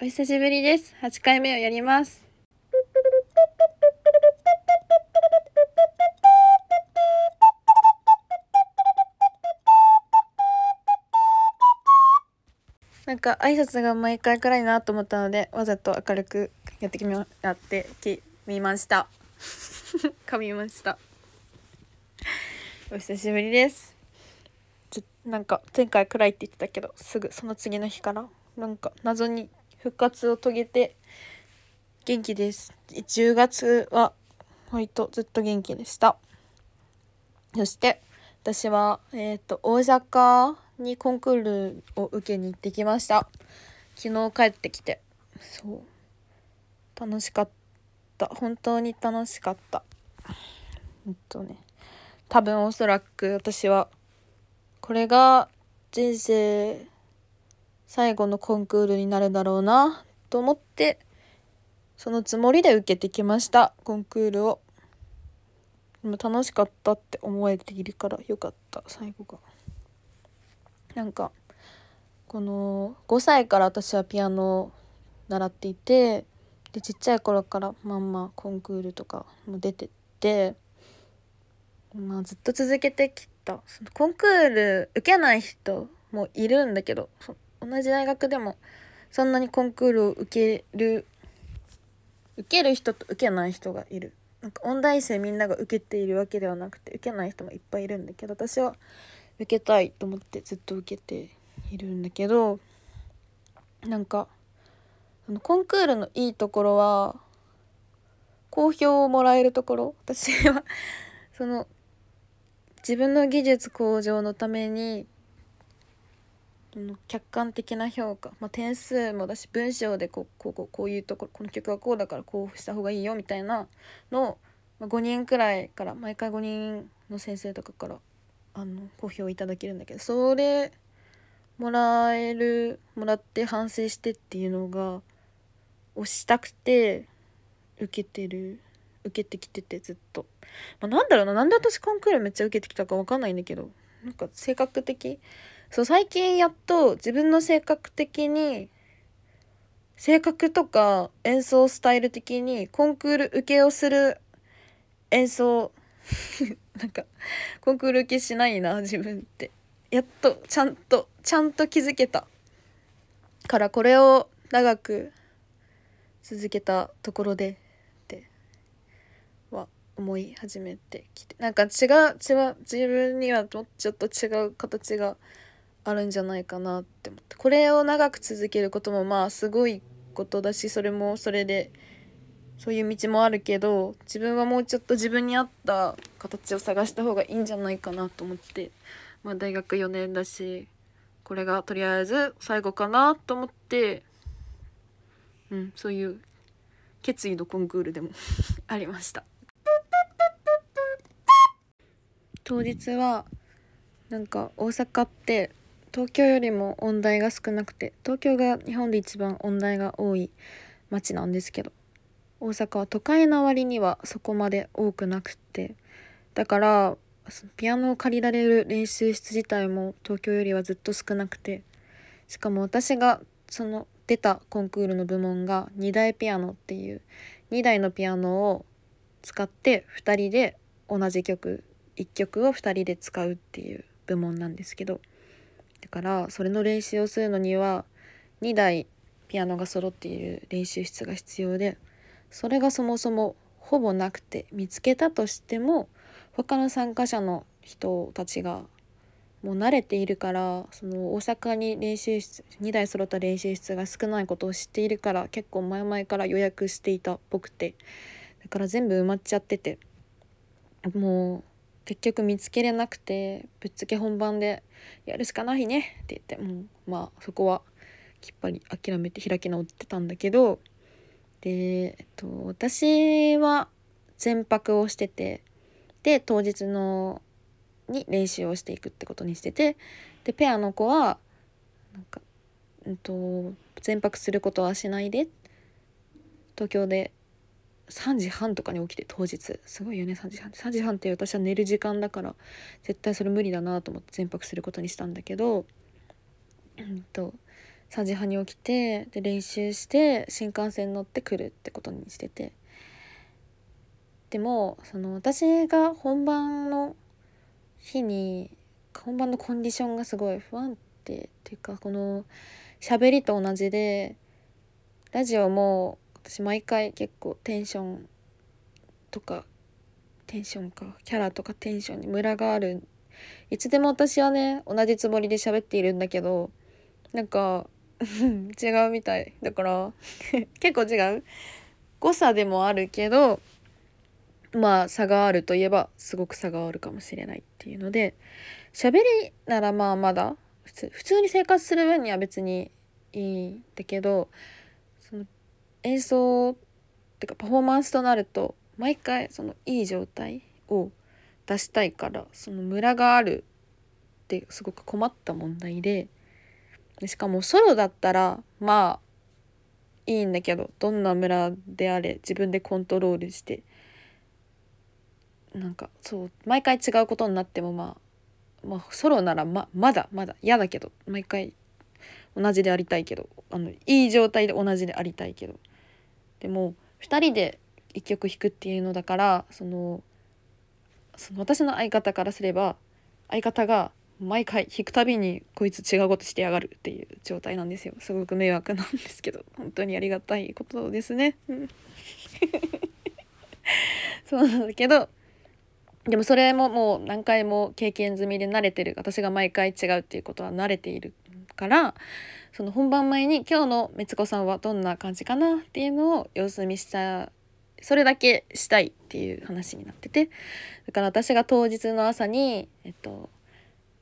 お久しぶりです。8回目をやります。なんか挨拶が毎回暗いなと思ったのでわざと明るくやってきみやってきみました 噛みましたお久しぶりですちょなんか前回暗いって言ってたけどすぐその次の日からなんか謎に復活を遂げて元気です。10月は割とずっと元気でした。そして私はえっ、と大阪にコンクールを受けに行ってきました。昨日帰ってきて。そう。楽しかった。本当に楽しかった。えっとね。多分おそらく私はこれが人生最後のコンクールになるだろうなと思ってそのつもりで受けてきましたコンクールを。でも楽しかったって思えているからよかった最後が。なんかこの5歳から私はピアノを習っていてでちっちゃい頃からまんまコンクールとかも出てってまあずっと続けてきた。そのコンクール受けない人もいるんだけど同じ大学でもそんなにコンクールを受ける受ける人と受けない人がいる。なんか音大生みんなが受けているわけではなくて受けない人もいっぱいいるんだけど私は受けたいと思ってずっと受けているんだけどなんかそのコンクールのいいところは好評をもらえるところ？私はその自分の技術向上のために客観的な評価、まあ、点数もだし文章でこうこうこういうところこの曲はこうだからこうした方がいいよみたいなのを、まあ、5人くらいから毎回5人の先生とかからあの好評いただけるんだけどそれもらえるもらって反省してっていうのが押したくて受けてる受けてきててずっと、まあ、なんだろうななんで私コンクールめっちゃ受けてきたか分かんないんだけどなんか性格的そう最近やっと自分の性格的に性格とか演奏スタイル的にコンクール受けをする演奏 なんかコンクール受けしないな自分って。やっとちゃんとちゃんと気づけた。からこれを長く続けたところでっては思い始めてきて。なんか違う違う自分にはちょっと違う形があるんじゃないかなって思って。これを長く続けることもまあすごいことだしそれもそれでそういう道もあるけど自分はもうちょっと自分に合った形を探した方がいいんじゃないかなと思って、まあ、大学4年だしこれがとりあえず最後かなと思って、うん、そういう決意のコンクールでも ありました。当日はなんか大阪って東京よりも音大が少なくて東京が日本で一番音大が多い町なんですけど大阪は都会の割にはそこまで多くなくてだからピアノを借りられる練習室自体も東京よりはずっと少なくてしかも私がその出たコンクールの部門が2台ピアノっていう2台のピアノを使って2人で同じ曲1曲を2人で使うっていう部門なんですけどだからそれの練習をするのには2台ピアノが揃っている練習室が必要でそれがそもそもほぼなくて見つけたとしても他の参加者の人たちがもう慣れているからその大阪に練習室2台揃った練習室が少ないことを知っているから結構前々から予約していたっぽくてだから全部埋まっちゃっててもう結局見つけれなくてぶっつけ本番でやるしかないねって言ってもうまあそこはきっぱり諦めて開き直ってたんだけどで、えっと、私は全泊をしててで当日のに練習をしていくってことにしててでペアの子はなんか、うんと、全泊することはしないで東京で3時半とかに起きて当日すごいよね3時半3時半って私は寝る時間だから絶対それ無理だなと思って全泊することにしたんだけど、うんと3時半に起きてで練習して新幹線乗ってくるってことにしてて。でもその私が本番の日に本番のコンディションがすごい不安定っていうかこの喋りと同じでラジオも私毎回結構テンションとかテンションかキャラとかテンションにムラがある。いつでも私はね同じつもりで喋っているんだけどなんか 違うみたい。だから 結構違う。誤差でもあるけどまあ差があるといえばすごく差があるかもしれないっていうので喋りならまあまだ普通普通に生活する分には別にいいんだけど演奏ってかパフォーマンスとなると毎回そのいい状態を出したいからそのムラがあるってすごく困った問題でしかもソロだったらまあいいんだけどどんなムラであれ自分でコントロールしてなんかそう毎回違うことになってもまあまあソロならままだまだ嫌だけど毎回同じでありたいけどあのいい状態で同じでありたいけどでも2人で1曲弾くっていうのだからそのその私の相方からすれば相方が毎回弾くたびにこいつ違うことしてやがるっていう状態なんですよすごく迷惑なんですけど本当にありがたいことですね。そうなんだけどでもそれももう何回も経験済みで慣れてる私が毎回違うっていうことは慣れているからその本番前に今日のめつこさんはどんな感じかなっていうのを様子見したそれだけしたいっていう話になってて。だから私が当日の朝にえっと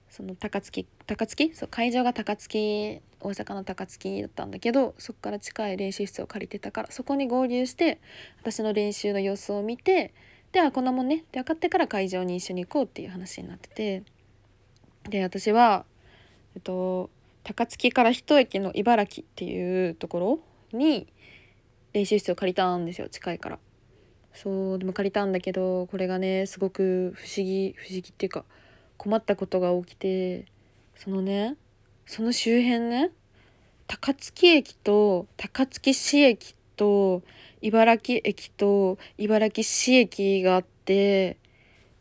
その高槻高槻そう会場が高槻大阪の高槻だったんだけどそこから近い練習室を借りてたからそこに合流して私の練習の様子を見てではこんなもんね。って分かってから会場に一緒に行こうっていう話になってて。で私はえっと高槻から一駅の茨城っていうところに練習室を借りたんですよ近いから。そうでも借りたんだけどこれがねすごく不思議不思議っていうか困ったことが起きてそのねその周辺ね高槻駅と高槻市駅と茨城駅と茨城市駅があって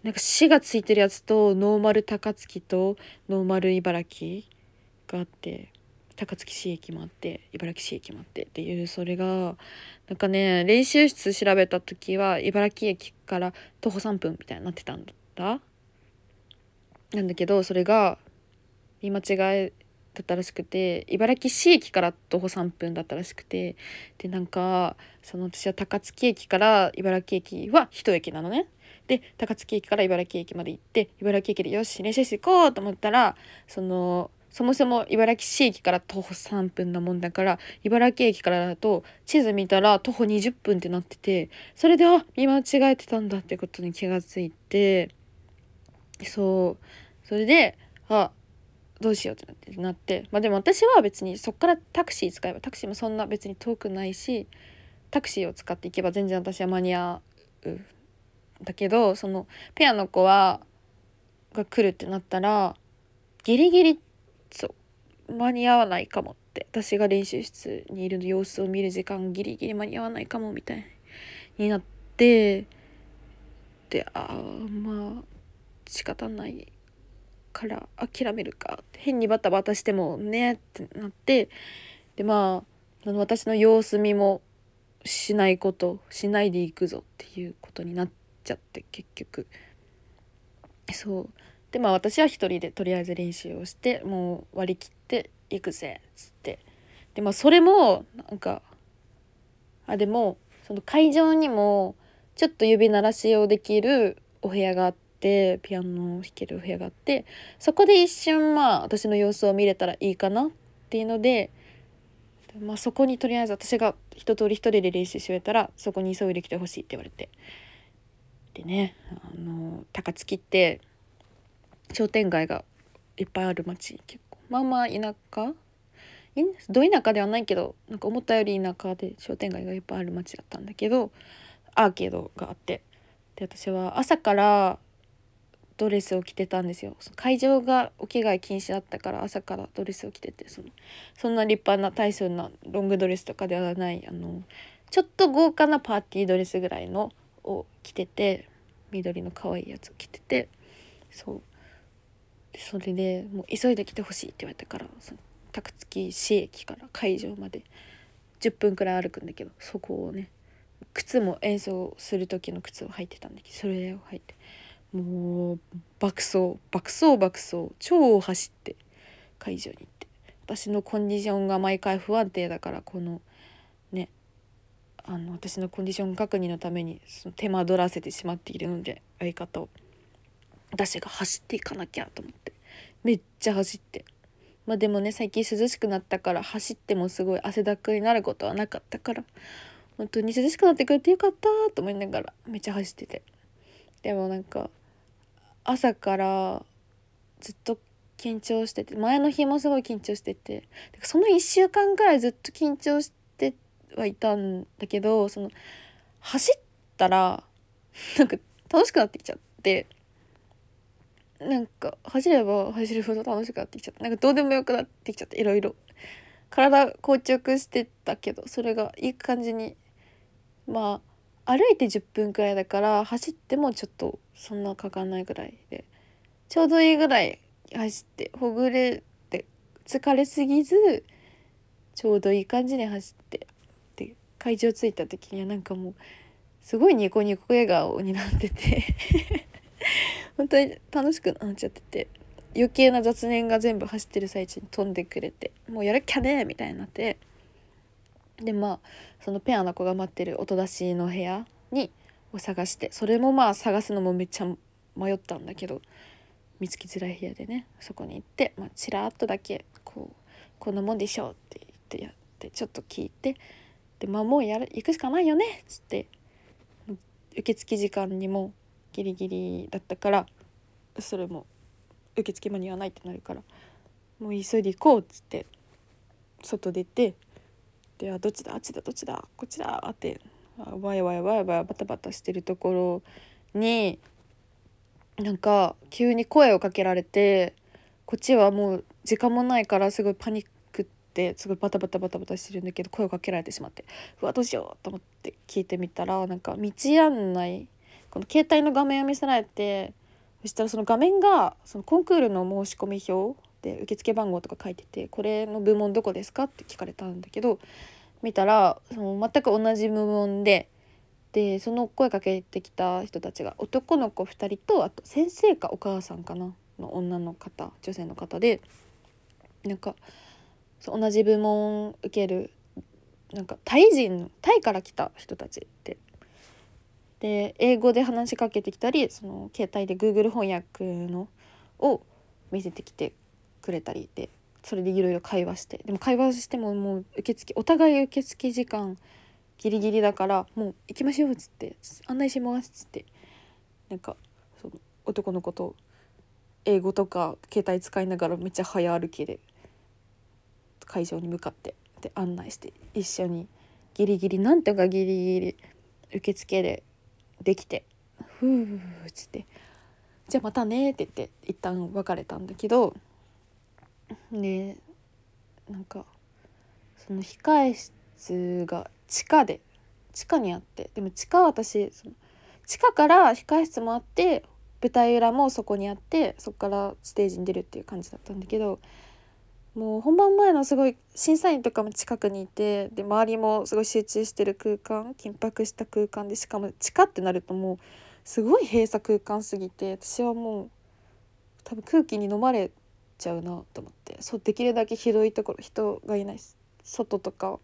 なんか市がついてるやつとノーマル高槻とノーマル茨城があって高槻市駅もあって茨城市駅もあってっていうそれがなんかね練習室調べた時は茨城駅から徒歩3分みたいになってたんだなんだけどそれが見間違いだったらしくて茨城市駅から徒歩3分だったらしくてでなんかその私は高槻駅から茨城駅は1駅なのね。で高槻駅から茨城駅まで行って茨城駅でよし練習して行こうと思ったらそのそもそも茨城市駅から徒歩3分なもんだから茨城駅からだと地図見たら徒歩20分ってなっててそれであ見間違えてたんだってことに気がついてそう。それであどうしようってなってまあでも私は別にそっからタクシー使えばタクシーもそんな別に遠くないしタクシーを使っていけば全然私は間に合う。だけどそのペアの子はが来るってなったらギリギリそう。間に合わないかも。って私が練習室にいる様子を見る時間ギリギリ間に合わないかもみたいになってでああまあ仕方ないから諦めるか変にバタバタしてもねってなってでまあ私の様子見もしないことしないでいくぞっていうことになっちゃって結局。そう。でまあ私は一人でとりあえず練習をしてもう割り切っていくぜっつって。でまあそれもなんかあでもその会場にもちょっと指鳴らしをできるお部屋があってピアノを弾けるお部屋があってそこで一瞬まあ私の様子を見れたらいいかなっていうので、まあ、そこにとりあえず私が一通り一人で練習し終えたらそこに急いできてほしいって言われて。でねあの高槻って商店街がいっぱいある町結構。まあまあ田舎？ど田舎ではないけどなんか思ったより田舎で商店街がいっぱいある町だったんだけどアーケードがあって。で私は朝からドレスを着てたんですよ。会場がお着替え禁止だったから朝からドレスを着ててそのそんな立派な大層なロングドレスとかではないあのちょっと豪華なパーティードレスぐらいのを着てて緑の可愛いやつを着ててそう。それでもう急いで来てほしいって言われたからその高槻市駅から会場まで10分くらい歩くんだけどそこをね靴も演奏する時の靴を履いてたんだけどそれを履いてもう爆走爆走爆走超走って会場に行って私のコンディションが毎回不安定だからこのねあの私のコンディション確認のためにその手間取らせてしまっているので相方を。私が走っていかなきゃと思って。めっちゃ走って。まあでもね最近涼しくなったから走ってもすごい汗だくになることはなかったから本当に涼しくなってくれてよかったと思いながらめっちゃ走ってて。でもなんか朝からずっと緊張してて前の日もすごい緊張しててその1週間くらいずっと緊張してはいたんだけどその走ったらなんか楽しくなってきちゃってなんか走れば走るほど楽しくなってきちゃった。なんかどうでもよくなってきちゃっていろいろ。体硬直してたけどそれがいい感じに。まあ歩いて10分くらいだから走ってもちょっとそんなかかんないぐらいで。ちょうどいいぐらい走ってほぐれて疲れすぎずちょうどいい感じに走ってで会場着いた時にはなんかもうすごいニコニコ笑顔になってて。本当に楽しくなっちゃってて余計な雑念が全部走ってる最中に飛んでくれてもうやるきゃねみたいになってでまあそのペアの子が待ってる音出しの部屋にを探してそれもまあ探すのもめっちゃ迷ったんだけど見つけづらい部屋でねそこに行って、まあ、ちらっとだけこう「こんなもんでしょ」うって言ってやってちょっと聞いてでまあもうやる行くしかないよねっつって受付時間にもギリギリだったからそれも受付間に合わないってなるからもう急いで行こうっつって外出てではどっちだあっちだどっちだこっちだってワイワイワイワイバタバタしてるところになんか急に声をかけられてこっちはもう時間もないからすごいパニックってすごいバタバタバタバタしてるんだけど声をかけられてしまってうわどうしようと思って聞いてみたらなんか道案内この携帯の画面を見せられてそしたらその画面がそのコンクールの申し込み表で受付番号とか書いてて「これの部門どこですか?」って聞かれたんだけど見たらその全く同じ部門ででその声かけてきた人たちが男の子2人とあと先生かお母さんかなの女の方女性の方でなんか同じ部門受けるなんかタイ人タイから来た人たちでで英語で話しかけてきたりその携帯で Google 翻訳のを見せてきてくれたりでそれでいろいろ会話してでも会話してももう受付お互い受付時間ギリギリだからもう行きましょうっつって案内しますっつってなんかその男の子と英語とか携帯使いながらめっちゃ早歩きで会場に向かってで案内して一緒にギリギリなんとかギリギリ受付でできて「ふう」っつって「じゃあまたね」って言って一旦別れたんだけどでなんかその控え室が地下で地下にあってでも地下私その地下から控え室もあって舞台裏もそこにあってそこからステージに出るっていう感じだったんだけどもう本番前のすごい審査員とかも近くにいてで周りもすごい集中してる空間緊迫した空間でしかも地下ってなるともうすごい閉鎖空間すぎて私はもう多分空気に飲まれちゃうなと思ってそうできるだけ広いところ人がいない外とか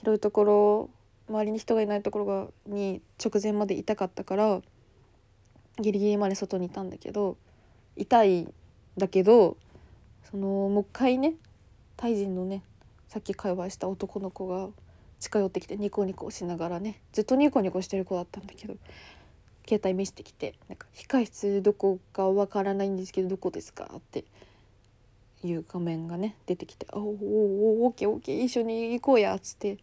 広いところ周りに人がいないところがに直前までいたかったからギリギリまで外にいたんだけど痛いんだけどそのもう一回ねタイ人のねさっき会話した男の子が近寄ってきてニコニコしながらねずっとニコニコしてる子だったんだけど携帯見せてきて「なんか控室どこかわからないんですけどどこですか?」っていう画面がね出てきて「おおおオッケーオッケー一緒に行こうや」っつって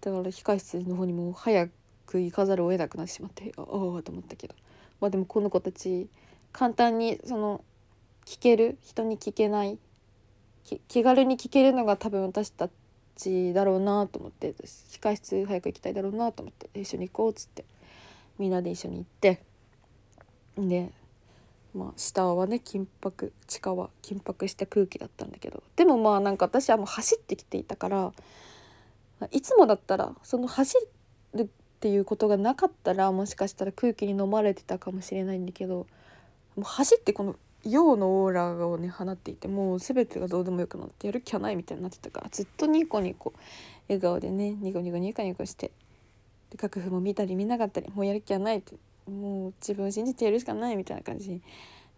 だから控室の方にも早く行かざるを得なくなってしまってああと思ったけどまあでもこの子たち簡単にその聞ける？人に聞けない？気軽に聞けるのが多分私たちだろうなと思って控室早く行きたいだろうなと思って一緒に行こうっつってみんなで一緒に行ってでまあ下はね緊迫地下は緊迫した空気だったんだけどでもまあなんか私はもう走ってきていたからいつもだったらその走るっていうことがなかったらもしかしたら空気に飲まれてたかもしれないんだけどもう走ってこの陽のオーラをね放っていてもう全てがどうでもよくなってやる気はないみたいになってたからずっとニコニコ笑顔でねニコニコニコニコしてで楽譜も見たり見なかったりもうやる気はないってもう自分を信じてやるしかないみたいな感じに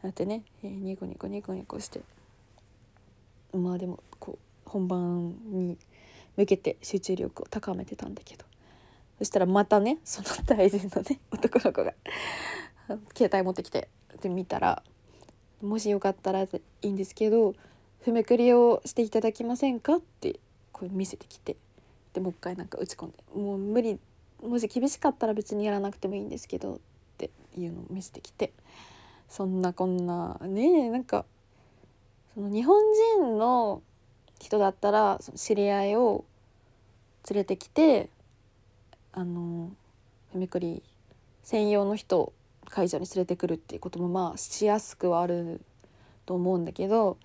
なってね、えー、ニコニコニコニコしてまあでもこう本番に向けて集中力を高めてたんだけどそしたらまたねその大臣のね男の子が携帯持ってきてで見たら「もしよかったらいいんですけど譜めくりをしていただけませんか?」ってこう見せてきて。でもう一回なんか打ち込んで「もう無理もし厳しかったら別にやらなくてもいいんですけど」っていうのを見せてきて。そんなこんな。ねなんかその日本人の人だったらその知り合いを連れてきてあのふめくり専用の人を会場に連れてくるっていうこともまあしやすくはあると思うんだけど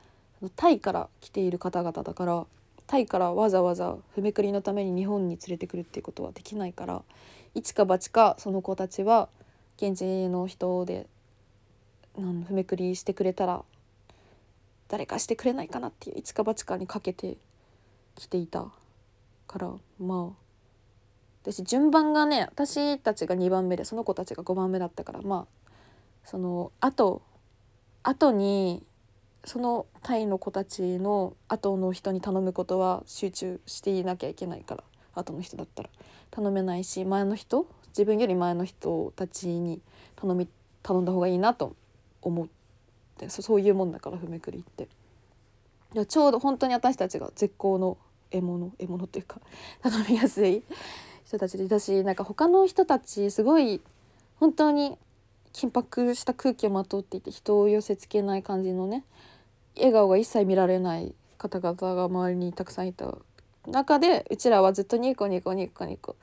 タイから来ている方々だからタイからわざわざふめくりのために日本に連れてくるっていうことはできないから一か八かその子たちは現地の人でふめくりしてくれたら誰かしてくれないかなっていう一か八かにかけて来ていたからまあ私順番がね私たちが2番目でその子たちが5番目だったからまあその後後にそのタイの子たちの後の人に頼むことは集中していなきゃいけないから後の人だったら。頼めないし前の人自分より前の人たちに頼み頼んだ方がいいなと思ってそういうもんだからふめくりって。いやちょうど本当に私たちが絶好の獲物獲物っていうか頼みやすい。人たちでいたしなんか他の人たちすごい本当に緊迫した空気をまとっていて人を寄せつけない感じのね笑顔が一切見られない方々が周りにたくさんいた中でうちらはずっとニコニコニコニコ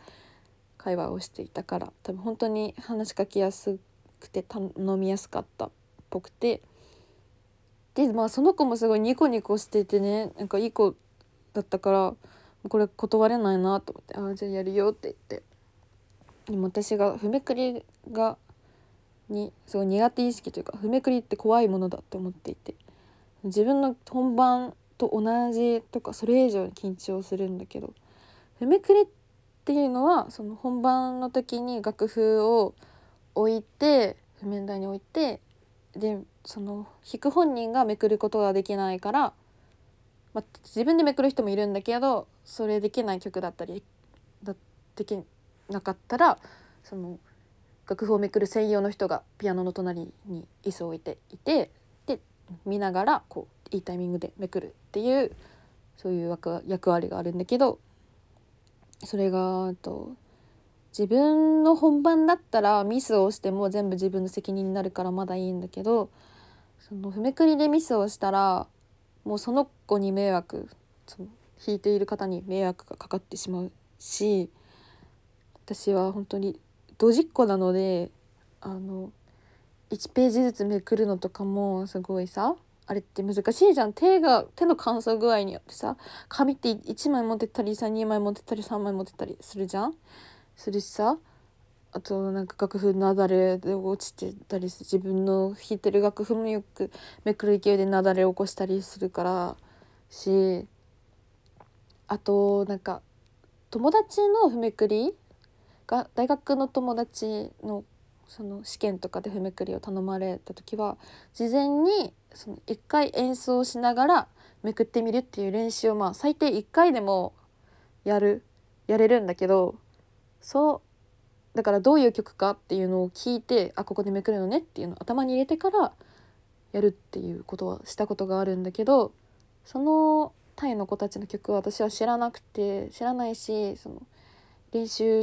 会話をしていたから多分本当に話しかけやすくて頼みやすかったっぽくて。でまあその子もすごいニコニコしててねなんかいい子だったからこれ断れないなと思って「ああじゃあやるよ」って言って。でも私がふめくりがにすごい苦手意識というかふめくりって怖いものだって思っていて。自分の本番と同じとかそれ以上に緊張するんだけど。ふめくりっていうのはその本番の時に楽譜を置いて譜面台に置いてでその弾く本人がめくることができないからまあ、自分でめくる人もいるんだけどそれできない曲だったりだできなかったらその楽譜をめくる専用の人がピアノの隣に椅子を置いていてで見ながらこういいタイミングでめくるっていうそういう役割があるんだけどそれがと自分の本番だったらミスをしても全部自分の責任になるからまだいいんだけどその譜めくりでミスをしたらもうその子に迷惑その弾いている方に迷惑がかかってしまうし私は本当にドジっ子なのであの1ページずつめくるのとかもすごいさあれって難しいじゃん。手が手の乾燥具合によってさ紙って1枚持ってったりさ2枚持ってったり3枚持ってったりするじゃん。するしさあとなんか楽譜なだれで落ちてたり自分の弾いてる楽譜もよくめくる勢いでなだれ起こしたりするからしあとなんか友達の譜めくりが大学の友達のその試験とかで譜めくりを頼まれた時は事前にその1回演奏しながらめくってみるっていう練習をまあ最低1回でもやるやれるんだけどそうだからどういう曲かっていうのを聞いてあここでめくるのねっていうのを頭に入れてからやるっていうことはしたことがあるんだけどそのタイの子たちの曲は私は知らなくて知らないしその練習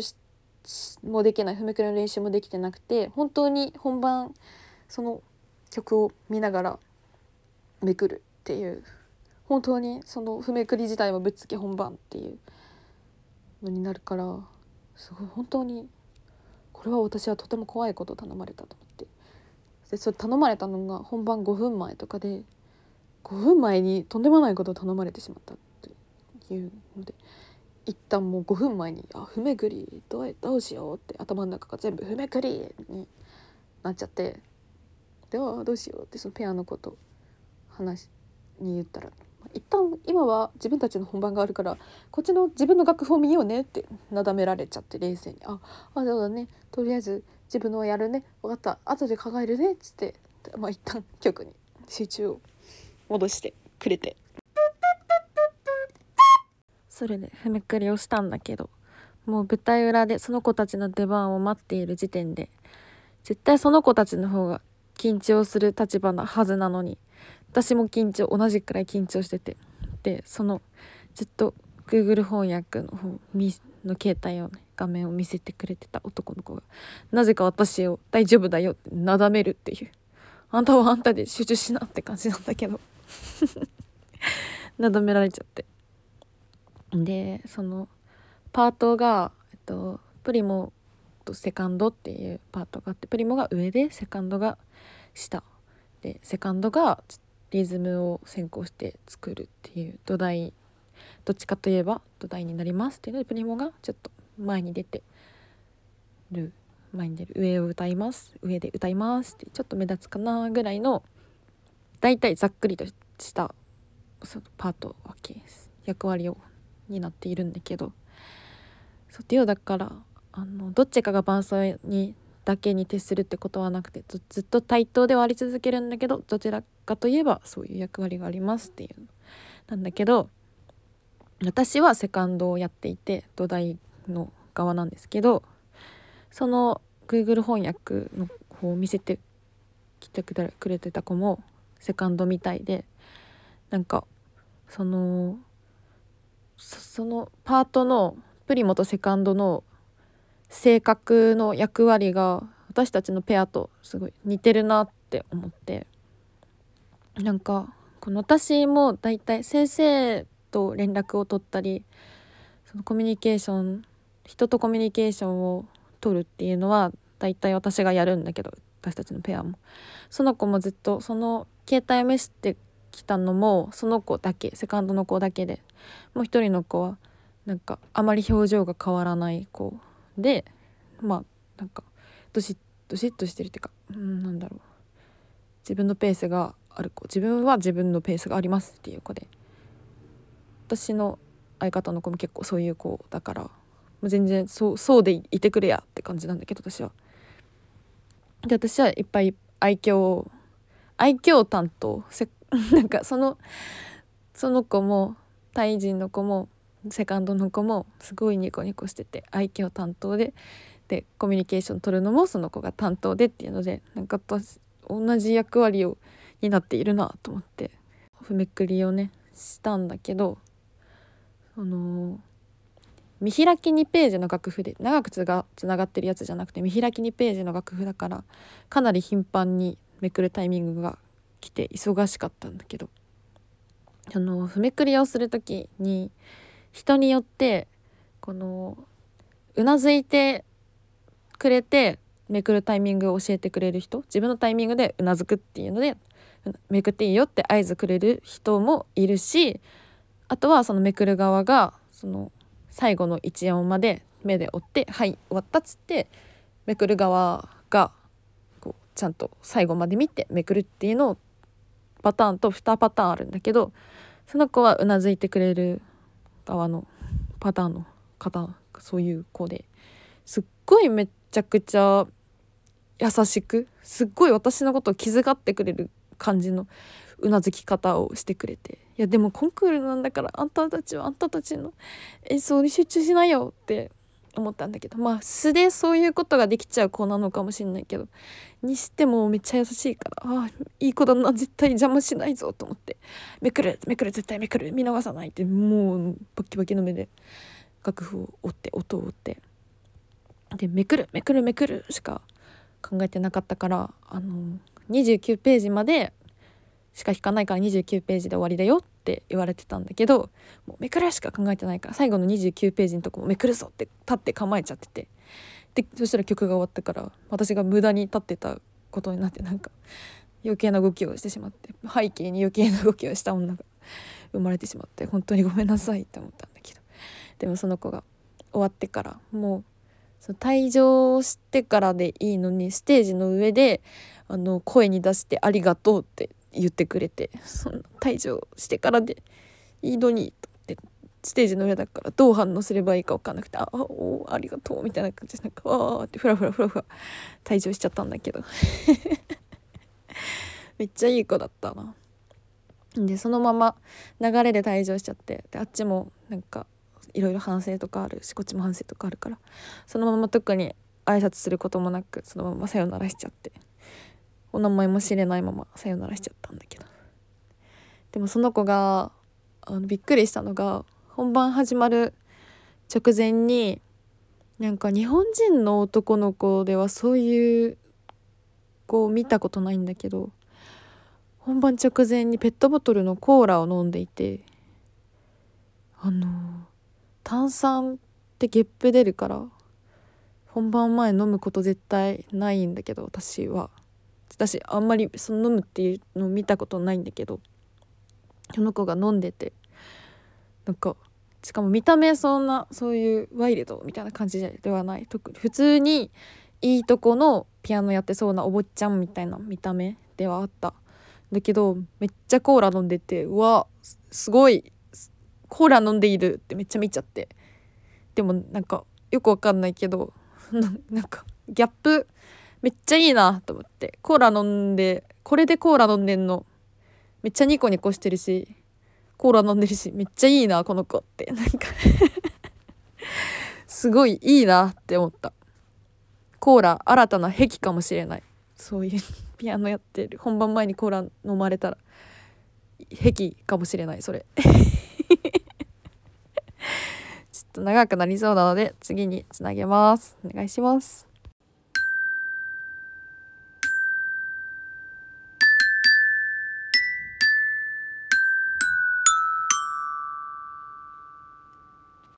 もできない踏みくりの練習もできてなくて本当に本番その曲を見ながらめくるっていう本当にその譜めくり自体もぶっつけ本番っていうのになるからすごい本当にこれは私はとても怖いことを頼まれたと思って。でそれ頼まれたのが本番5分前とかで5分前にとんでもないことを頼まれてしまったっていうので一旦もう5分前に「あふめくりどうどうしよう」って頭の中が全部「ふめくり」になっちゃってではどうしようってそのペアのこと話に言ったら一旦今は自分たちの本番があるからこっちの自分の楽譜を見ようねってなだめられちゃって冷静に「ああそうだねとりあえず自分のをやるね分かった後で考えるね」っつってまあ一旦曲に集中を戻してくれて。それで踏みくりをしたんだけどもう舞台裏でその子たちの出番を待っている時点で絶対その子たちの方が緊張する立場なはずなのに私も緊張同じくらい緊張しててでそのずっと Google 翻訳の方の携帯をね画面を見せてくれてた男の子がなぜか私を「大丈夫だよ」ってなだめるっていう。あんたはあんたで集中しなって感じなんだけど。なだめられちゃって。でそのパートが、えっと、プリモとセカンドっていうパートがあってプリモが上でセカンドが下。でセカンドがリズムを先行して作るっていう土台どっちかといえば土台になりますっていうのでプリモがちょっと前に出てる。前に出る。上を歌います。上で歌いますってちょっと目立つかなぐらいの大体ざっくりとしたそのパート分け役割をになっているんだけど。そうっていうだからあのどっちかが伴奏にだけに徹するってことはなくてずっと対等ではあり続けるんだけどどちらかといえばそういう役割がありますっていうなんだけど私はセカンドをやっていて土台の側なんですけどその Google 翻訳の方を見せてきてくれてた子もセカンドみたいでなんかそのそのパートのプリモとセカンドの性格の役割が私たちのペアとすごい似てるなって思ってなんかこの私もだいたい先生と連絡を取ったりそのコミュニケーション人とコミュニケーションを取るっていうのはだいたい私がやるんだけど私たちのペアも。その子もずっとその携帯見せてきたのもその子だけセカンドの子だけでもう一人の子はなんかあまり表情が変わらない子でまあなんかどしどしっとしてるっていうかうんなんだろう自分のペースがある子自分は自分のペースがありますっていう子で私の相方の子も結構そういう子だからもう全然そうそうでいてくれやって感じなんだけど私は。で私はいっぱい愛嬌愛嬌担当せ なんかそのその子もタイ人の子もセカンドの子もすごいニコニコしてて愛嬌担当ででコミュニケーション取るのもその子が担当でっていうのでなんか私同じ役割を担っているなと思って踏めくりをねしたんだけどその見開き2ページの楽譜で長くつがつながってるやつじゃなくて見開き2ページの楽譜だからかなり頻繁にめくるタイミングが来て忙しかったんだけどあの譜めくりをする時に人によってこのうなずいてくれてめくるタイミングを教えてくれる人自分のタイミングでうなずくっていうのでめくっていいよって合図くれる人もいるしあとはそのめくる側がその最後の一音まで目で追って「はい終わった」っつってめくる側がちゃんと最後まで見てめくるっていうのをパターンと2パターンあるんだけどその子はうなずいてくれる側のパターンの方そういう子ですっごいめちゃくちゃ優しくすっごい私のことを気遣ってくれる感じのうなずき方をしてくれていやでもコンクールなんだからあんたたちはあんたたちの演奏に集中しないよって思ったんだけどまあ素でそういうことができちゃう子なのかもしんないけどにしてもめっちゃ優しいからあいい子だな絶対邪魔しないぞと思ってめくるめくる絶対めくる見逃さないってもうバキバキの目で楽譜を追って音を追ってでめくるめくるめくるしか考えてなかったからあの29ページまでしか引かないから29ページで終わりだよっって言われてたんだけどもうめくるしか考えてないから最後の29ページのとこもめくるぞって立って構えちゃってて。でそしたら曲が終わったから私が無駄に立ってたことになってなんか余計な動きをしてしまって背景に余計な動きをした女が 生まれてしまって本当にごめんなさいって思ったんだけど。でもその子が終わってからもう退場してからでいいのにステージの上であの声に出して「ありがとう」って言ってくれてそんな退場してからでいいのにとってステージの上だからどう反応すればいいか分かんなくて「あおありがとう」みたいな感じでなんか「ああ」ってふらふらふらふら退場しちゃったんだけど めっちゃいい子だったな。でそのまま流れで退場しちゃってであっちもなんかいろいろ反省とかあるしこっちも反省とかあるからそのまま特に挨拶することもなくそのままさよならしちゃってお名前も知れないままさよならしちゃったんだけど。でもその子があのびっくりしたのが本番始まる直前になんか日本人の男の子ではそういう子を見たことないんだけど本番直前にペットボトルのコーラを飲んでいてあの炭酸ってゲップ出るから本番前飲むこと絶対ないんだけど私は。私あんまりその飲むっていうのを見たことないんだけどその子が飲んでてなんかしかも見た目そんなそういうワイルドみたいな感じではない。特に普通にいいとこのピアノやってそうなお坊ちゃんみたいな見た目ではあった。だけどめっちゃコーラ飲んでてうわすごいコーラ飲んでいるってめっちゃ見ちゃって。でもなんかよくわかんないけど なんかギャップめっちゃいいなと思って。コーラ飲んでこれでコーラ飲んでんの。めっちゃニコニコしてるし。コーラ飲んでるしめっちゃいいなこの子って。なんか。すごいいいなって思った。コーラ新たな癖かもしれない。そういう ピアノやってる。本番前にコーラ飲まれたら癖かもしれないそれ。ちょっと長くなりそうなので次につなげます。お願いします。